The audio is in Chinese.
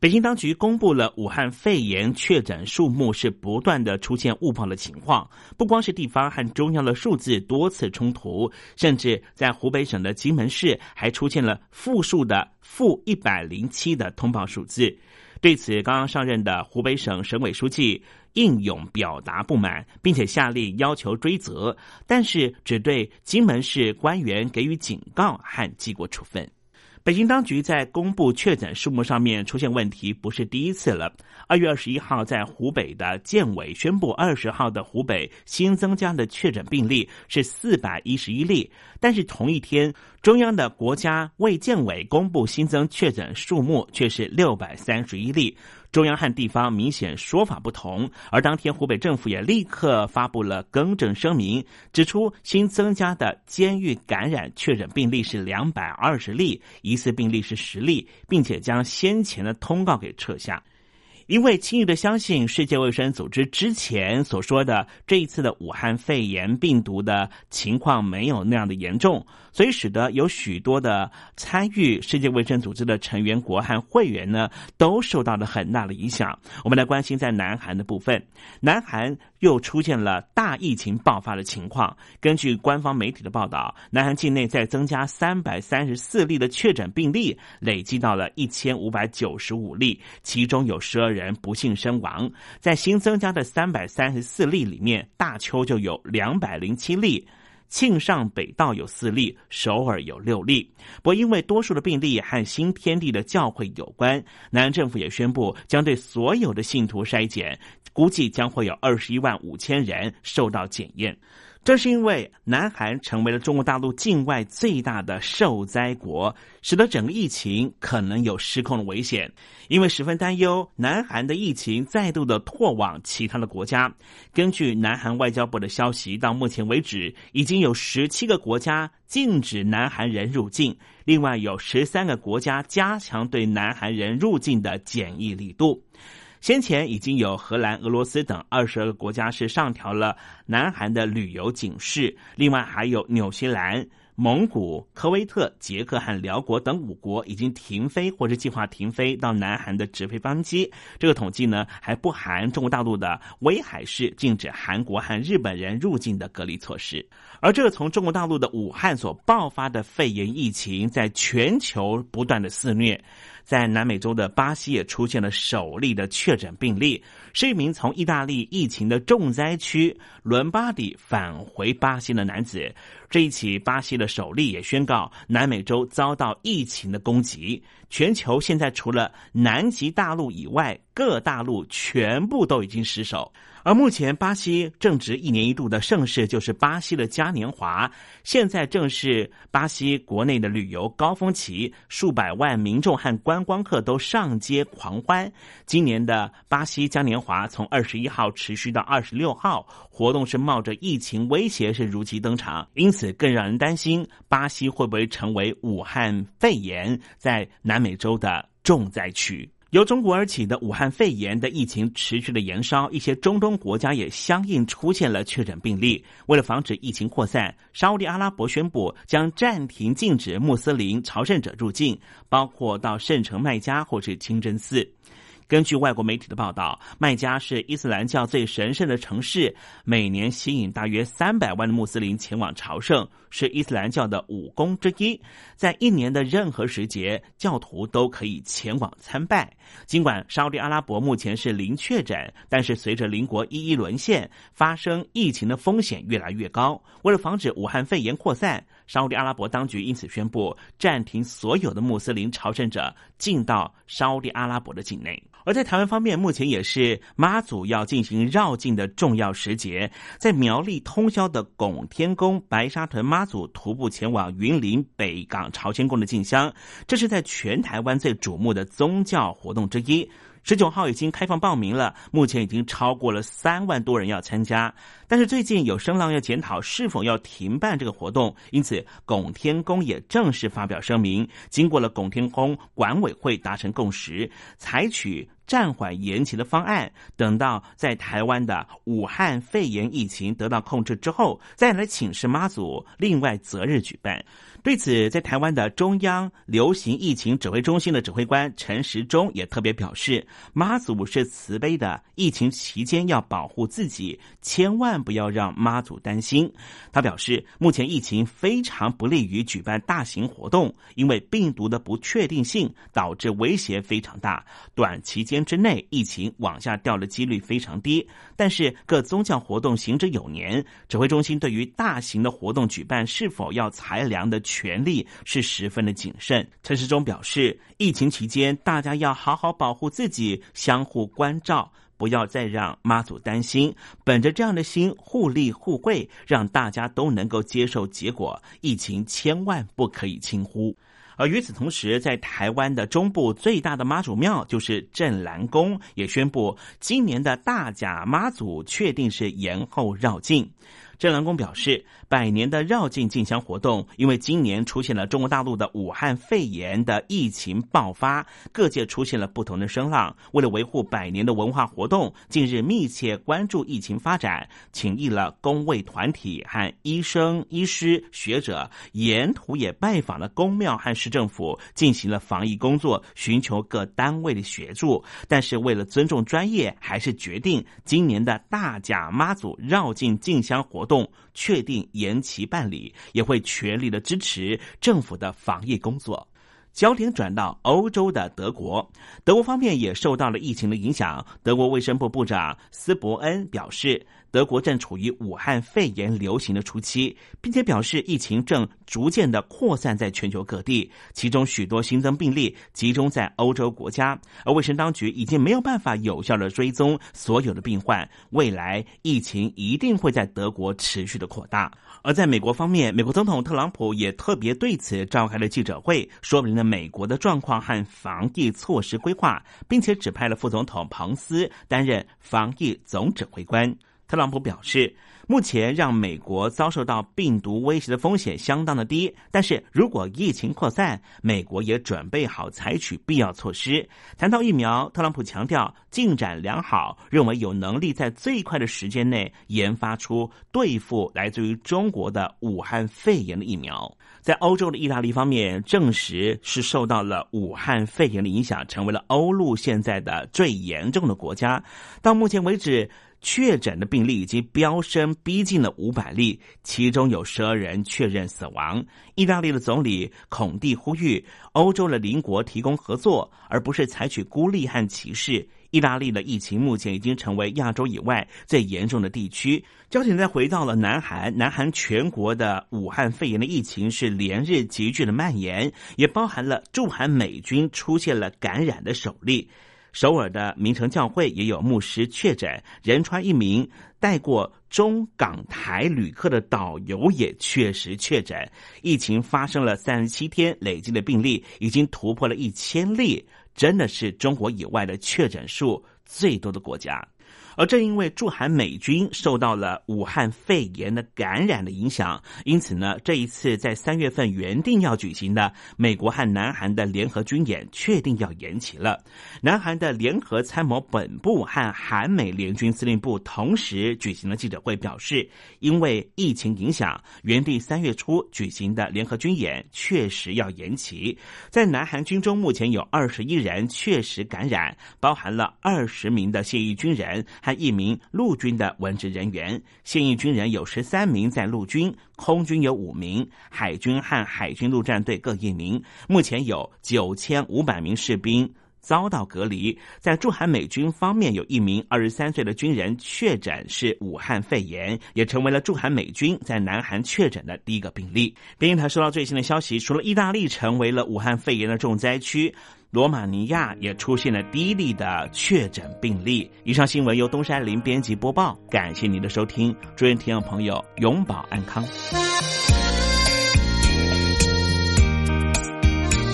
北京当局公布了武汉肺炎确诊数目是不断的出现误报的情况，不光是地方和中央的数字多次冲突，甚至在湖北省的荆门市还出现了负数的负一百零七的通报数字。对此，刚刚上任的湖北省省委书记应勇表达不满，并且下令要求追责，但是只对荆门市官员给予警告和记过处分。北京当局在公布确诊数目上面出现问题，不是第一次了。二月二十一号，在湖北的建委宣布，二十号的湖北新增加的确诊病例是四百一十一例，但是同一天，中央的国家卫健委公布新增确诊数目却是六百三十一例。中央和地方明显说法不同，而当天湖北政府也立刻发布了更正声明，指出新增加的监狱感染确诊病例是两百二十例，疑似病例是十例，并且将先前的通告给撤下。因为轻易的相信世界卫生组织之前所说的这一次的武汉肺炎病毒的情况没有那样的严重，所以使得有许多的参与世界卫生组织的成员国和会员呢，都受到了很大的影响。我们来关心在南韩的部分，南韩又出现了大疫情爆发的情况。根据官方媒体的报道，南韩境内在增加三百三十四例的确诊病例，累计到了一千五百九十五例，其中有十二。人人不幸身亡，在新增加的三百三十四例里面，大邱就有两百零七例，庆尚北道有四例，首尔有六例。不过，因为多数的病例和新天地的教会有关，南政府也宣布将对所有的信徒筛检，估计将会有二十一万五千人受到检验。这是因为南韩成为了中国大陆境外最大的受灾国，使得整个疫情可能有失控的危险。因为十分担忧南韩的疫情再度的拓往其他的国家。根据南韩外交部的消息，到目前为止已经有十七个国家禁止南韩人入境，另外有十三个国家加强对南韩人入境的检疫力度。先前已经有荷兰、俄罗斯等二十二个国家是上调了南韩的旅游警示，另外还有纽西兰。蒙古、科威特、捷克和辽国等五国已经停飞或者计划停飞到南韩的直飞班机。这个统计呢还不含中国大陆的威海市禁止韩国和日本人入境的隔离措施。而这个从中国大陆的武汉所爆发的肺炎疫情，在全球不断的肆虐。在南美洲的巴西也出现了首例的确诊病例，是一名从意大利疫情的重灾区伦巴底返回巴西的男子。这一起巴西的首例也宣告，南美洲遭到疫情的攻击。全球现在除了南极大陆以外，各大陆全部都已经失守。而目前，巴西正值一年一度的盛事，就是巴西的嘉年华。现在正是巴西国内的旅游高峰期，数百万民众和观光客都上街狂欢。今年的巴西嘉年华从二十一号持续到二十六号，活动是冒着疫情威胁是如期登场，因此更让人担心巴西会不会成为武汉肺炎在南美洲的重灾区。由中国而起的武汉肺炎的疫情持续的延烧，一些中东国家也相应出现了确诊病例。为了防止疫情扩散，沙地阿拉伯宣布将暂停禁止穆斯林朝圣者入境，包括到圣城麦加或是清真寺。根据外国媒体的报道，麦加是伊斯兰教最神圣的城市，每年吸引大约三百万的穆斯林前往朝圣，是伊斯兰教的五宫之一。在一年的任何时节，教徒都可以前往参拜。尽管沙特阿拉伯目前是零确诊，但是随着邻国一一沦陷，发生疫情的风险越来越高。为了防止武汉肺炎扩散，沙特阿拉伯当局因此宣布暂停所有的穆斯林朝圣者进到沙特阿拉伯的境内。而在台湾方面，目前也是妈祖要进行绕境的重要时节，在苗栗通宵的拱天宫白沙屯妈祖徒步前往云林北港朝天宫的进香，这是在全台湾最瞩目的宗教活动之一。十九号已经开放报名了，目前已经超过了三万多人要参加。但是最近有声浪要检讨是否要停办这个活动，因此拱天宫也正式发表声明，经过了拱天宫管委会达成共识，采取。暂缓延期的方案，等到在台湾的武汉肺炎疫情得到控制之后，再来请示妈祖另外择日举办。对此，在台湾的中央流行疫情指挥中心的指挥官陈时中也特别表示，妈祖是慈悲的，疫情期间要保护自己，千万不要让妈祖担心。他表示，目前疫情非常不利于举办大型活动，因为病毒的不确定性导致威胁非常大，短期间。之内，疫情往下掉的几率非常低。但是各宗教活动行之有年，指挥中心对于大型的活动举办是否要裁量的权利是十分的谨慎。陈时中表示，疫情期间大家要好好保护自己，相互关照，不要再让妈祖担心。本着这样的心，互利互惠，让大家都能够接受结果。疫情千万不可以轻忽。而与此同时，在台湾的中部最大的妈祖庙就是镇澜宫，也宣布今年的大甲妈祖确定是延后绕境。镇澜宫表示，百年的绕境进香活动，因为今年出现了中国大陆的武汉肺炎的疫情爆发，各界出现了不同的声浪。为了维护百年的文化活动，近日密切关注疫情发展，请益了公卫团体和医生、医师、学者，沿途也拜访了公庙和市政府，进行了防疫工作，寻求各单位的协助。但是为了尊重专业，还是决定今年的大甲妈祖绕境进香活。动确定延期办理，也会全力的支持政府的防疫工作。焦点转到欧洲的德国，德国方面也受到了疫情的影响。德国卫生部部长斯伯恩表示。德国正处于武汉肺炎流行的初期，并且表示疫情正逐渐的扩散在全球各地，其中许多新增病例集中在欧洲国家，而卫生当局已经没有办法有效的追踪所有的病患，未来疫情一定会在德国持续的扩大。而在美国方面，美国总统特朗普也特别对此召开了记者会，说明了美国的状况和防疫措施规划，并且指派了副总统彭斯担任防疫总指挥官。特朗普表示，目前让美国遭受到病毒威胁的风险相当的低，但是如果疫情扩散，美国也准备好采取必要措施。谈到疫苗，特朗普强调进展良好，认为有能力在最快的时间内研发出对付来自于中国的武汉肺炎的疫苗。在欧洲的意大利方面，证实是受到了武汉肺炎的影响，成为了欧陆现在的最严重的国家。到目前为止。确诊的病例已经飙升，逼近了五百例，其中有十二人确认死亡。意大利的总理孔蒂呼吁欧洲的邻国提供合作，而不是采取孤立和歧视。意大利的疫情目前已经成为亚洲以外最严重的地区。焦点再回到了南韩，南韩全国的武汉肺炎的疫情是连日急剧的蔓延，也包含了驻韩美军出现了感染的首例。首尔的明城教会也有牧师确诊，仁川一名带过中港台旅客的导游也确实确诊。疫情发生了三十七天，累计的病例已经突破了一千例，真的是中国以外的确诊数最多的国家。而正因为驻韩美军受到了武汉肺炎的感染的影响，因此呢，这一次在三月份原定要举行的美国和南韩的联合军演确定要延期了。南韩的联合参谋本部和韩美联军司令部同时举行了记者会，表示因为疫情影响，原定三月初举行的联合军演确实要延期。在南韩军中，目前有二十一人确实感染，包含了二十名的现役军人。和一名陆军的文职人员，现役军人有十三名在陆军，空军有五名，海军和海军陆战队各一名。目前有九千五百名士兵遭到隔离。在驻韩美军方面，有一名二十三岁的军人确诊是武汉肺炎，也成为了驻韩美军在南韩确诊的第一个病例。边境台收到最新的消息，除了意大利成为了武汉肺炎的重灾区。罗马尼亚也出现了第一例的确诊病例。以上新闻由东山林编辑播报，感谢您的收听，祝愿听众朋友永保安康。